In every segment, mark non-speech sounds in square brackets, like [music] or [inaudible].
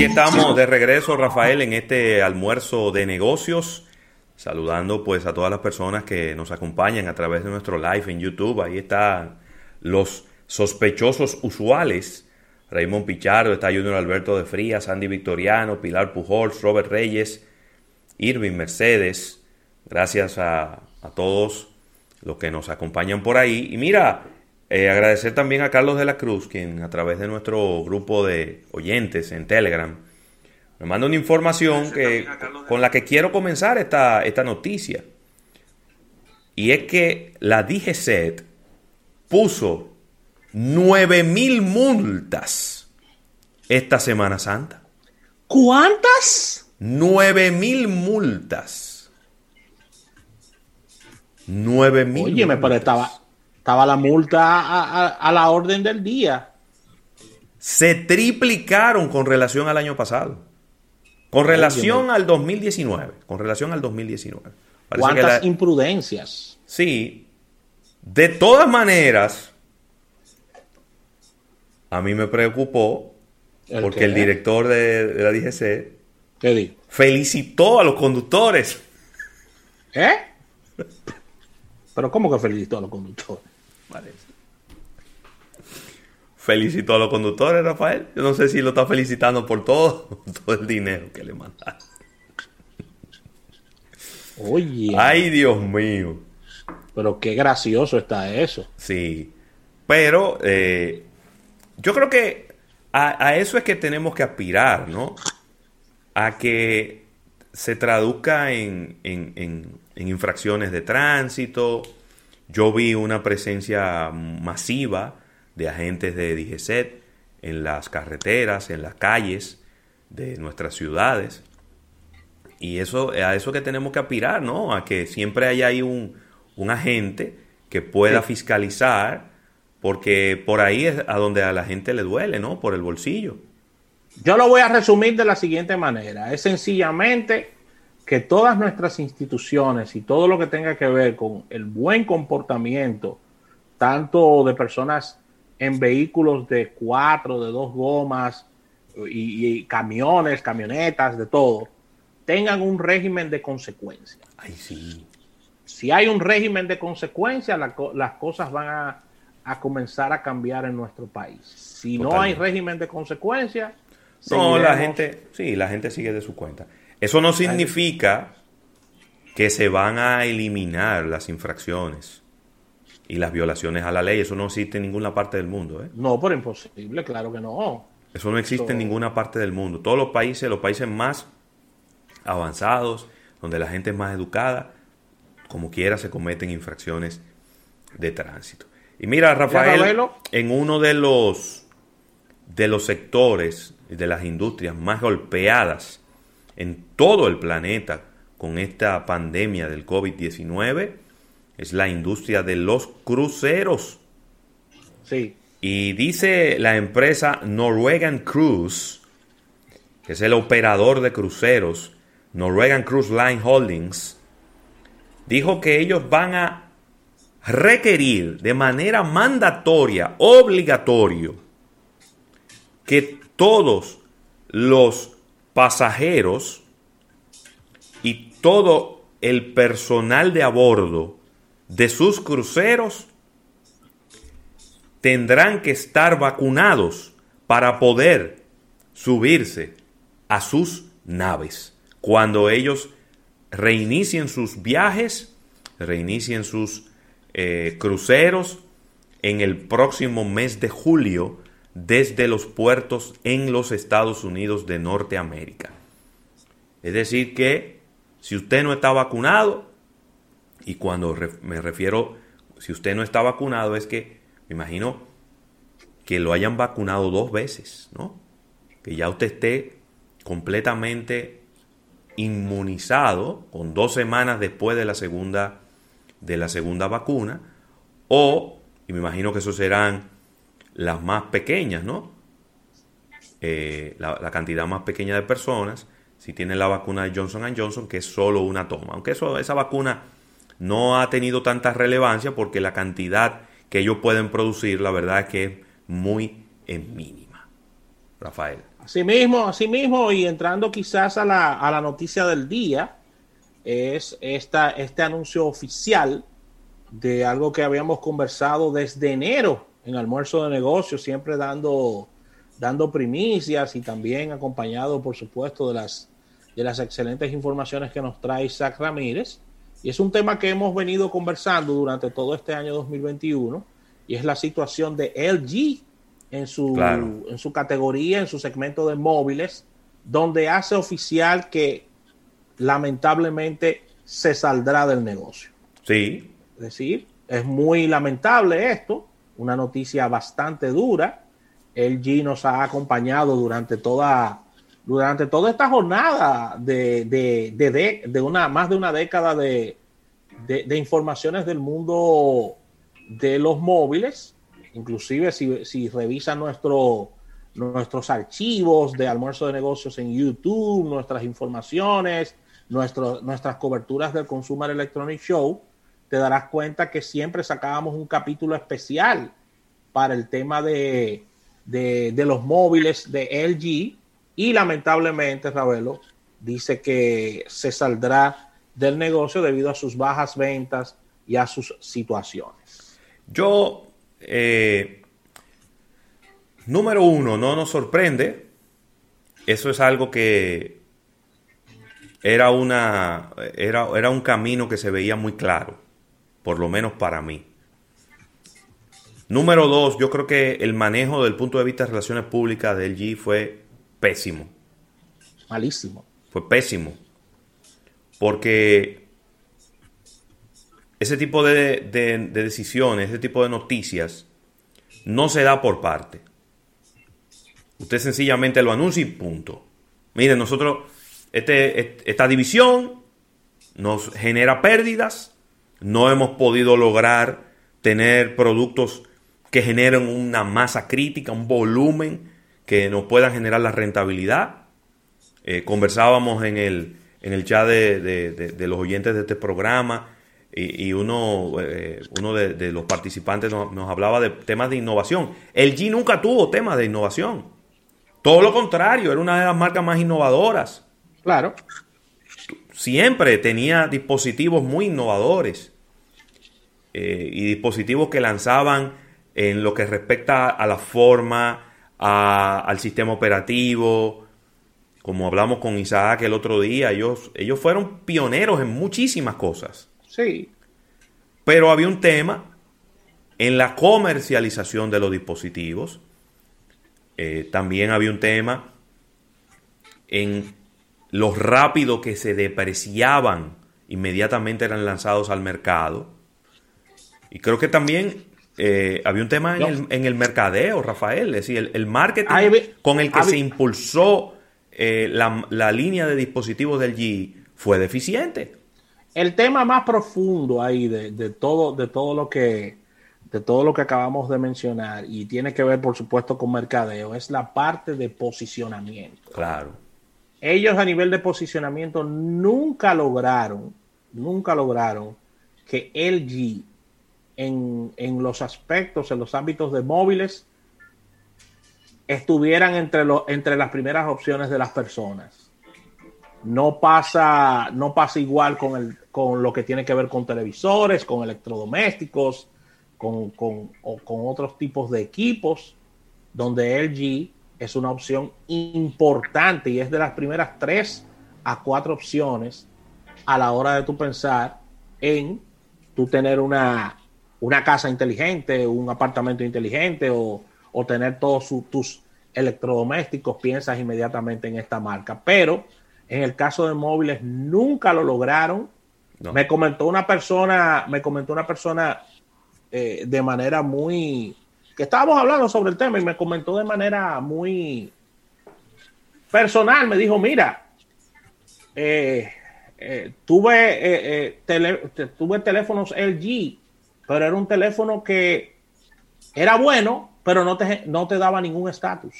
aquí estamos de regreso, Rafael, en este almuerzo de negocios. Saludando pues a todas las personas que nos acompañan a través de nuestro live en YouTube. Ahí están los sospechosos usuales. Raymond Pichardo, está Junior Alberto de Frías, Andy Victoriano, Pilar Pujols, Robert Reyes, Irving Mercedes. Gracias a, a todos los que nos acompañan por ahí. Y mira, eh, agradecer también a Carlos de la Cruz, quien a través de nuestro grupo de oyentes en Telegram me manda una información que, con la que quiero comenzar esta, esta noticia. Y es que la DGCET puso 9000 multas esta Semana Santa. ¿Cuántas? 9000 multas. 9000. Oye, me pero estaba, estaba la multa a, la orden del día. Se triplicaron con relación al año pasado. Con relación al 2019. Con relación al 2019. ¿Cuántas imprudencias? Sí. De todas maneras, a mí me preocupó porque el director de, la DGC ¿Qué felicitó a los conductores. ¿Eh? [laughs] ¿Pero cómo que felicitó a los conductores? Felicito a los conductores, Rafael. Yo no sé si lo está felicitando por todo, [laughs] todo el dinero que le mandaron. Oye. Ay, Dios mío. Pero qué gracioso está eso. Sí. Pero eh, yo creo que a, eso es que tenemos que aspirar, ¿no? A que se traduzca en, en infracciones de tránsito, yo vi una presencia masiva de agentes de DGCET en las carreteras, en las calles de nuestras ciudades. Y eso, a eso que tenemos que aspirar, ¿no? A que siempre haya ahí un, agente que pueda fiscalizar, porque por ahí es a donde a la gente le duele, ¿no? Por el bolsillo. Yo lo voy a resumir de la siguiente manera. Es sencillamente que todas nuestras instituciones y todo lo que tenga que ver con el buen comportamiento, tanto de personas en vehículos de cuatro, de dos gomas y, camiones, camionetas, de todo, tengan un régimen de consecuencia. Ay, sí. Si hay un régimen de consecuencia, las cosas van a, comenzar a cambiar en nuestro país. Si no hay régimen de consecuencia, no, la gente, sí, la gente sigue de su cuenta. Eso no significa que se van a eliminar las infracciones y las violaciones a la ley. Eso no existe en ninguna parte del mundo. ¿eh? No, pero imposible, claro que no. Eso no existe en ninguna parte del mundo. Todos los países, los países más avanzados, donde la gente es más educada, como quiera se cometen infracciones de tránsito. Y mira, Rafael, en uno de los de los sectores de las industrias más golpeadas en todo el planeta con esta pandemia del COVID-19 es la industria de los cruceros. Sí. Y dice la empresa Norwegian Cruise, que es el operador de cruceros, Norwegian Cruise Line Holdings, dijo que ellos van a requerir de manera mandatoria, obligatorio, que todos los pasajeros y todo el personal de a bordo de sus cruceros tendrán que estar vacunados para poder subirse a sus naves. Cuando ellos reinicien sus viajes, reinicien sus eh, cruceros en el próximo mes de julio desde los puertos en los Estados Unidos de Norteamérica. Es decir, que si usted no está vacunado, y cuando me refiero, si usted no está vacunado, es que me imagino que lo hayan vacunado dos veces, ¿no? Que ya usted esté completamente inmunizado con dos semanas después de la segunda de la segunda vacuna o y me imagino que eso serán las más pequeñas, ¿no? Eh, la, cantidad más pequeña de personas, si tienen la vacuna de Johnson Johnson, que es solo una toma. Aunque eso, esa vacuna no ha tenido tanta relevancia porque la cantidad que ellos pueden producir, la verdad es que es muy mínima. Rafael. Así mismo, así mismo, y entrando quizás a la, a la noticia del día, es esta, este anuncio oficial de algo que habíamos conversado desde enero en almuerzo de negocios, siempre dando, dando primicias y también acompañado, por supuesto, de las, de las excelentes informaciones que nos trae Isaac Ramírez. Y es un tema que hemos venido conversando durante todo este año 2021 y es la situación de LG en su, en su categoría, en su segmento de móviles, donde hace oficial que lamentablemente se saldrá del negocio. Sí. Es decir, es muy lamentable esto, una noticia bastante dura. LG nos ha acompañado durante toda, durante toda esta jornada de, de, de, una, más de una década de, de, informaciones del mundo de los móviles. Inclusive si, si revisan nuestro, nuestros archivos de almuerzo de negocios en YouTube, nuestras informaciones, nuestras coberturas del Consumer Electronic Show, te darás cuenta que siempre sacábamos un capítulo especial para el tema de, los móviles de LG y lamentablemente, Ravelo, dice que se saldrá del negocio debido a sus bajas ventas y a sus situaciones. Yo, eh, número uno, no nos sorprende. Eso es algo que era, una, era, era un camino que se veía muy claro, por lo menos para mí. Número dos, yo creo que el manejo del punto de vista de relaciones públicas del G fue pésimo. Malísimo. Fue pésimo. Porque ese tipo de, de, decisiones, ese tipo de noticias, no se da por parte. Usted sencillamente lo anuncia y punto. Miren, nosotros este, esta división nos genera pérdidas, no hemos podido lograr tener productos que generen una masa crítica, un volumen que nos pueda generar la rentabilidad. Eh, conversábamos en el, en el chat de, los oyentes de este programa y, uno, eh, uno de, los participantes nos, nos, hablaba de temas de innovación. El G nunca tuvo temas de innovación. Todo lo contrario, era una de las marcas más innovadoras. Claro. Siempre tenía dispositivos muy innovadores eh, y dispositivos que lanzaban en lo que respecta a la forma, al sistema operativo. Como hablamos con Isaac el otro día, ellos, ellos fueron pioneros en muchísimas cosas. Sí. Pero había un tema en la comercialización de los dispositivos. Eh, también había un tema en lo rápido que se depreciaban inmediatamente eran lanzados al mercado. Y creo que también eh, había un tema en, el, mercadeo, Rafael, es decir, el, marketing con el que se impulsó eh, la, línea de dispositivos del G fue deficiente. El tema más profundo ahí de, de, todo, de todo lo que de todo lo que acabamos de mencionar y tiene que ver, por supuesto, con mercadeo, es la parte de posicionamiento. Claro ellos a nivel de posicionamiento nunca lograron, nunca lograron que LG en, en los aspectos, en los ámbitos de móviles, estuvieran entre, entre las primeras opciones de las personas. No pasa, no pasa igual con, el, con lo que tiene que ver con televisores, con electrodomésticos, con, con, o con otros tipos de equipos, donde LG es una opción importante y es de las primeras tres a cuatro opciones a la hora de tú pensar en tú tener una, una casa inteligente, un apartamento inteligente o, tener todos tus electrodomésticos, piensas inmediatamente en esta marca. Pero en el caso de móviles nunca lo lograron. Me comentó una persona, me comentó una persona eh, de manera muy, estábamos hablando sobre el tema y me comentó de manera muy personal, me dijo, mira, eh, eh, tuve, eh, tuve teléfonos LG, pero era un teléfono que era bueno, pero no te, no te daba ningún estatus.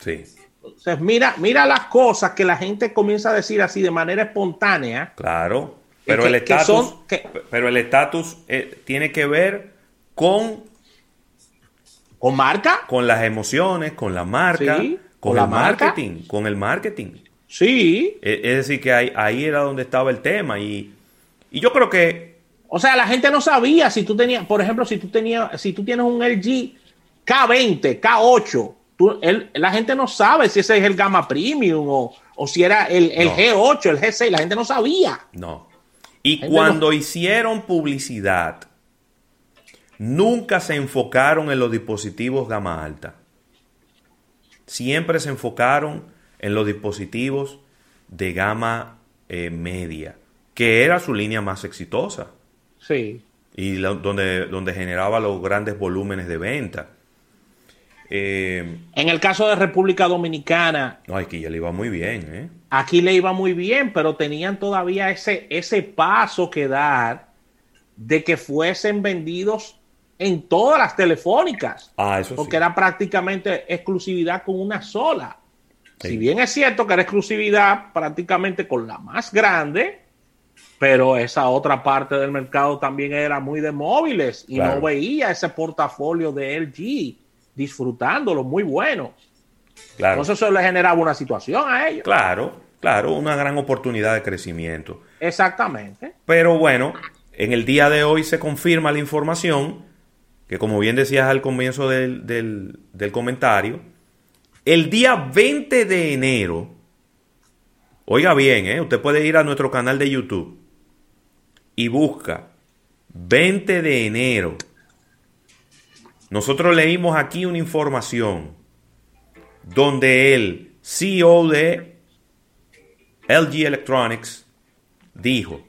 Sí. Entonces, mira, mira las cosas que la gente comienza a decir así de manera espontánea. Claro, pero el estatus, pero el estatus tiene que ver con ¿Con marca? Con las emociones, con la marca, con, la el marca. marketing, con el marketing. Sí. E- Es decir, que ahí, ahí era donde estaba el tema. Y, y yo creo que O sea, la gente no sabía si tú tenías, por ejemplo, si tú tenías, si tú tienes un LG K20, K8, tú- el- la gente no sabe si ese es el Gamma Premium o, o si era el, el No. G8, el G6, la gente no sabía. no. Y cuando hicieron publicidad, nunca se enfocaron en los dispositivos gama alta. Siempre se enfocaron en los dispositivos de gama eh, media, que era su línea más exitosa. Sí. y la- donde, donde generaba los grandes volúmenes de venta. Eh, En el caso de República Dominicana, no, aquí ya le iba muy bien, ¿eh? aquí le iba muy bien, pero tenían todavía ese, ese paso que dar de que fuesen vendidos en todas las telefónicas. Ah, eso porque sí. era prácticamente exclusividad con una sola. Sí. Si bien es cierto que era exclusividad prácticamente con la más grande, pero esa otra parte del mercado también era muy de móviles y Claro. no veía ese portafolio de LG disfrutándolo muy bueno. Claro, Entonces eso le generaba una situación a ellos. claro, claro, una gran oportunidad de crecimiento. Exactamente. Pero bueno, en el día de hoy se confirma la información que como bien decías al comienzo del, del- comentario, el día 20 de enero, oiga bien, ¿eh? usted puede ir a nuestro canal de YouTube y busca 20 de enero. Nosotros leímos aquí una información donde el CEO de LG Electronics dijo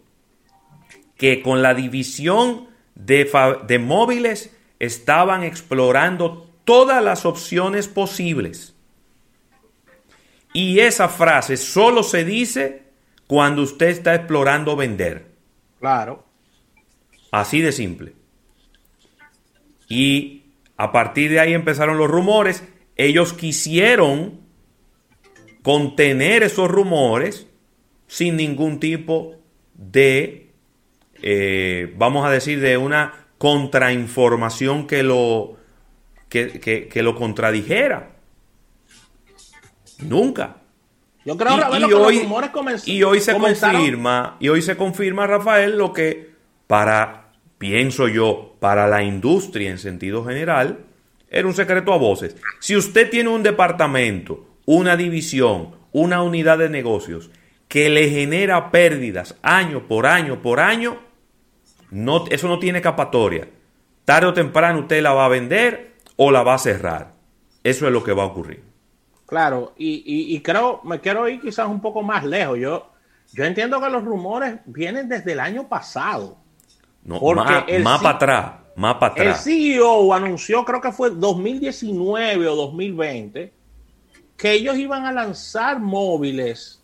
que con la división de, de móviles estaban explorando todas las opciones posibles. Y esa frase solo se dice cuando usted está explorando vender. Claro. Así de simple. Y a partir de ahí empezaron los rumores. Ellos quisieron contener esos rumores sin ningún tipo de, eh, vamos a decir, de una contrainformación que lo, que, que- que lo contradijera. Nunca. Yo creo, Y- Ravelo, y que hoy- los rumores comenz- y hoy se comenzaron- confirma, y hoy se confirma, Rafael, lo que para, pienso yo, para la industria en sentido general, era un secreto a voces. Si usted tiene un departamento, una división, una unidad de negocios que le genera pérdidas año por año por año, no, eso no tiene escapatoria. Tarde o temprano usted la va a vender o la va a cerrar. Eso es lo que va a ocurrir. Claro, y, y- y creo, me quiero ir quizás un poco más lejos. Yo, yo entiendo que los rumores vienen desde el año pasado. No, Porque más, para atrás, más para El atrás. CEO anunció, creo que fue 2019 o 2020, que ellos iban a lanzar móviles.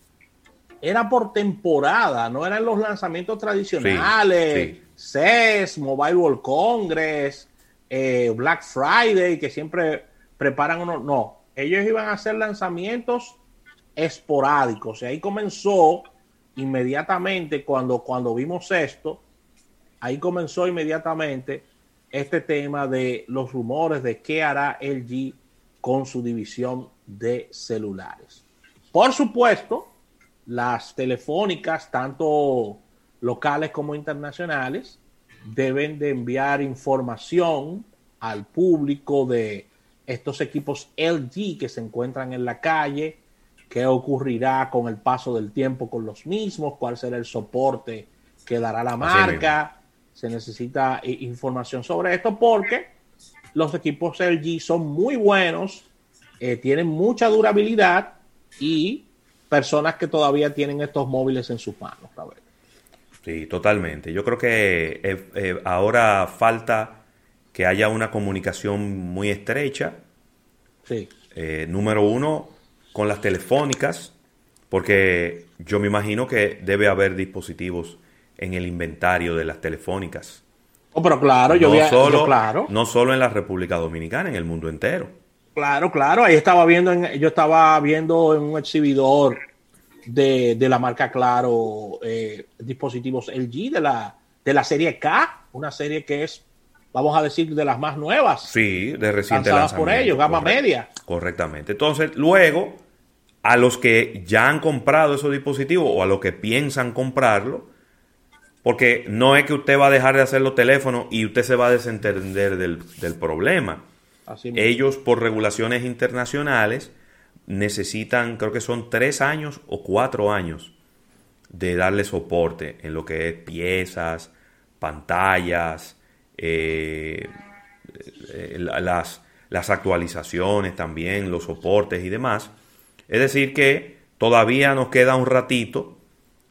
Era por temporada, no eran los lanzamientos tradicionales. Sí, CES, Mobile World Congress, eh, Black Friday, que siempre preparan uno. No, ellos iban a hacer lanzamientos esporádicos. Y ahí comenzó inmediatamente cuando, cuando vimos esto, ahí comenzó inmediatamente este tema de los rumores de qué hará LG con su división de celulares. Por supuesto, las telefónicas, tanto locales como internacionales, deben de enviar información al público de estos equipos LG que se encuentran en la calle, qué ocurrirá con el paso del tiempo con los mismos, cuál será el soporte que dará la marca. Se necesita eh, información sobre esto porque los equipos LG son muy buenos, eh, tienen mucha durabilidad y personas que todavía tienen estos móviles en sus manos. Rafael. Sí, totalmente. Yo creo que eh, eh, ahora falta que haya una comunicación muy estrecha. Sí, Eh, número uno, con las telefónicas, porque yo me imagino que debe haber dispositivos en el inventario de las telefónicas. Oh, pero claro, yo, no, vi a- solo, yo, claro, no solo en la República Dominicana, en el mundo entero. claro, claro. Ahí estaba viendo, en- yo estaba viendo en un exhibidor de, de la marca Claro eh, dispositivos LG de la, de la serie K, una serie que es vamos a decir, de las más nuevas. Sí, de reciente lanzadas por ellos, gama media. Correctamente. Entonces, luego, a los que ya han comprado esos dispositivos o a los que piensan comprarlo, porque no es que usted va a dejar de hacer los teléfonos y usted se va a desentender del, problema. Ellos, por regulaciones internacionales, necesitan, creo que son tres años o cuatro años de darle soporte en lo que es piezas, pantallas, eh, eh, las, las actualizaciones también, los soportes y demás. Es decir, que todavía nos queda un ratito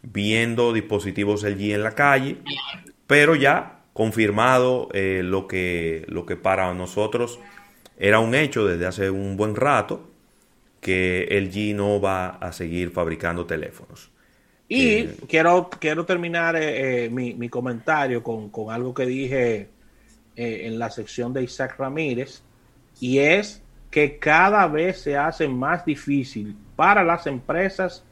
viendo dispositivos LG en la calle, pero ya confirmado eh, lo, que, lo que para nosotros era un hecho desde hace un buen rato, que LG no va a seguir fabricando teléfonos. Y eh, quiero, quiero terminar eh, mi, mi, comentario con, con, algo que dije en la sección de Isaac Ramírez, y es que cada vez se hace más difícil para las empresas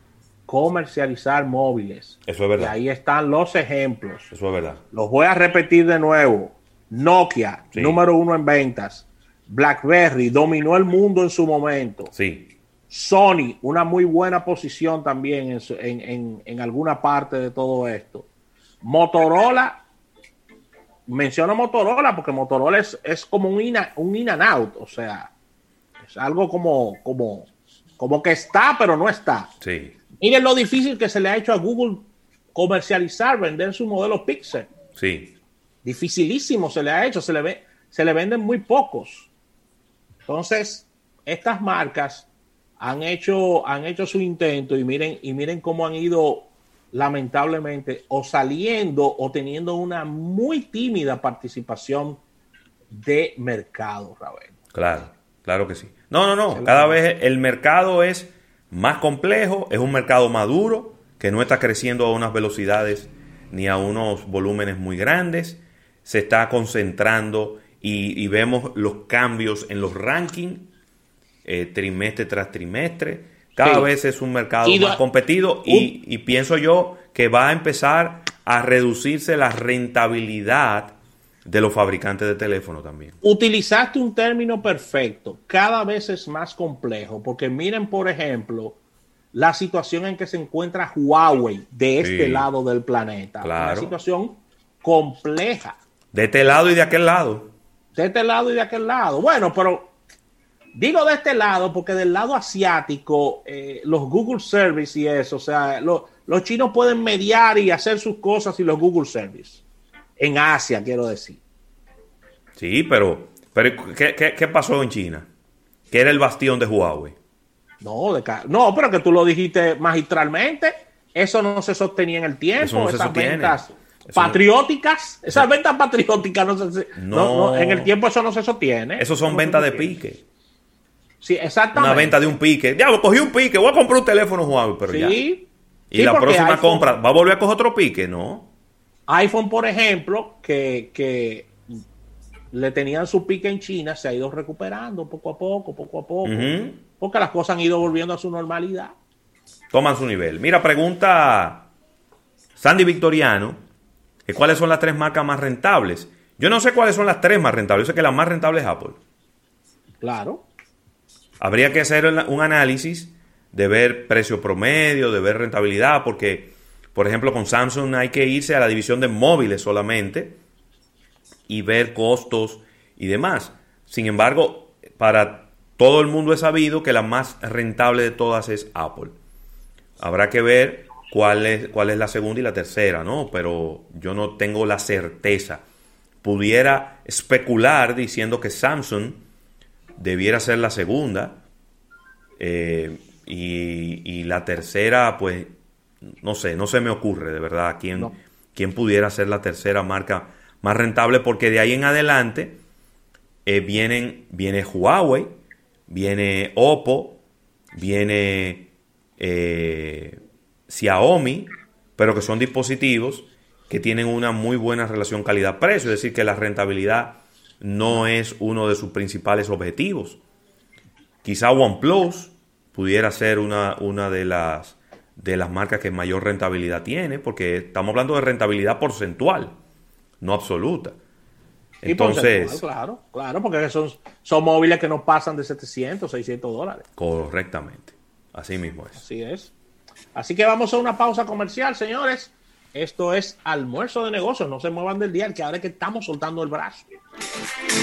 comercializar móviles. Eso es verdad. Y ahí están los ejemplos. Eso es verdad. Los voy a repetir de nuevo. Nokia, número uno en ventas. BlackBerry dominó el mundo en su momento. Sí. Sony, una muy buena posición también en, alguna parte de todo esto. Motorola, menciono Motorola porque Motorola es, es como un in, un in and out, o sea, es algo como, como, como que está, pero no está. Sí. Miren lo difícil que se le ha hecho a Google comercializar, vender su modelo Pixel. Sí. Dificilísimo se le ha hecho, se le, ve, se le venden muy pocos. Entonces, estas marcas han hecho, han hecho su intento y miren, y miren cómo han ido lamentablemente o saliendo o teniendo una muy tímida participación de mercado, Raúl. Claro, claro que sí. No, no, no. Cada vez el mercado es más complejo, es un mercado maduro que no está creciendo a unas velocidades ni a unos volúmenes muy grandes, se está concentrando y, vemos los cambios en los rankings eh, trimestre tras trimestre. Cada vez es un mercado más competido y, y pienso yo que va a empezar a reducirse la rentabilidad de los fabricantes de teléfono también. Utilizaste un término perfecto. Cada vez es más complejo porque miren, por ejemplo, la situación en que se encuentra Huawei de este lado del planeta. Una situación compleja. De este lado y de aquel lado. De este lado y de aquel lado. Bueno, pero digo de este lado porque del lado asiático, eh, los Google Service y eso, o sea, los chinos pueden mediar y hacer sus cosas y los Google Service en Asia, quiero decir. Sí, pero, pero ¿qué, pasó en China? Que era el bastión de Huawei. No, de no, pero que tú lo dijiste magistralmente. Eso no se sostenía en el tiempo. esas ventas patrióticas, esas ventas patrióticas no se, no, en el tiempo eso no se sostiene. Eso son ventas de pique. Sí, exactamente. Una venta de un pique. Ya, cogí un pique, voy a comprar un teléfono Huawei, pero ya. Y la próxima compra, ¿va a volver a coger otro pique? No iPhone, por ejemplo, que, le tenían su pique en China, se ha ido recuperando poco a poco, poco a poco, porque las cosas han ido volviendo a su normalidad. Toman su nivel. Mira, pregunta Sandy Victoriano, que cuáles son las tres marcas más rentables. Yo no sé cuáles son las tres más rentables, yo sé que la más rentable es Apple. Claro. Habría que hacer un análisis de ver precio promedio, de ver rentabilidad, porque por ejemplo, con Samsung hay que irse a la división de móviles solamente y ver costos y demás. Sin embargo, para todo el mundo es sabido que la más rentable de todas es Apple. Habrá que ver cuál es, cuál es la segunda y la tercera, ¿no? Pero yo no tengo la certeza. Pudiera especular diciendo que Samsung debiera ser la segunda eh, y, y la tercera, pues no sé, no se me ocurre de verdad quién, pudiera ser la tercera marca más rentable, porque de ahí en adelante eh, vienen, viene Huawei, viene Oppo, viene eh, Xiaomi, pero que son dispositivos que tienen una muy buena relación calidad-precio, es decir, que la rentabilidad no es uno de sus principales objetivos. Quizá OnePlus pudiera ser una, una de las de las marcas que mayor rentabilidad tiene, porque estamos hablando de rentabilidad porcentual, no absoluta. Entonces, claro, claro, porque son, son móviles que no pasan de 700, 600 dólares. Correctamente. Así mismo es. Así es. Así que vamos a una pausa comercial, señores. Esto es almuerzo de negocios. No se muevan del día, que ahora que estamos soltando el brazo.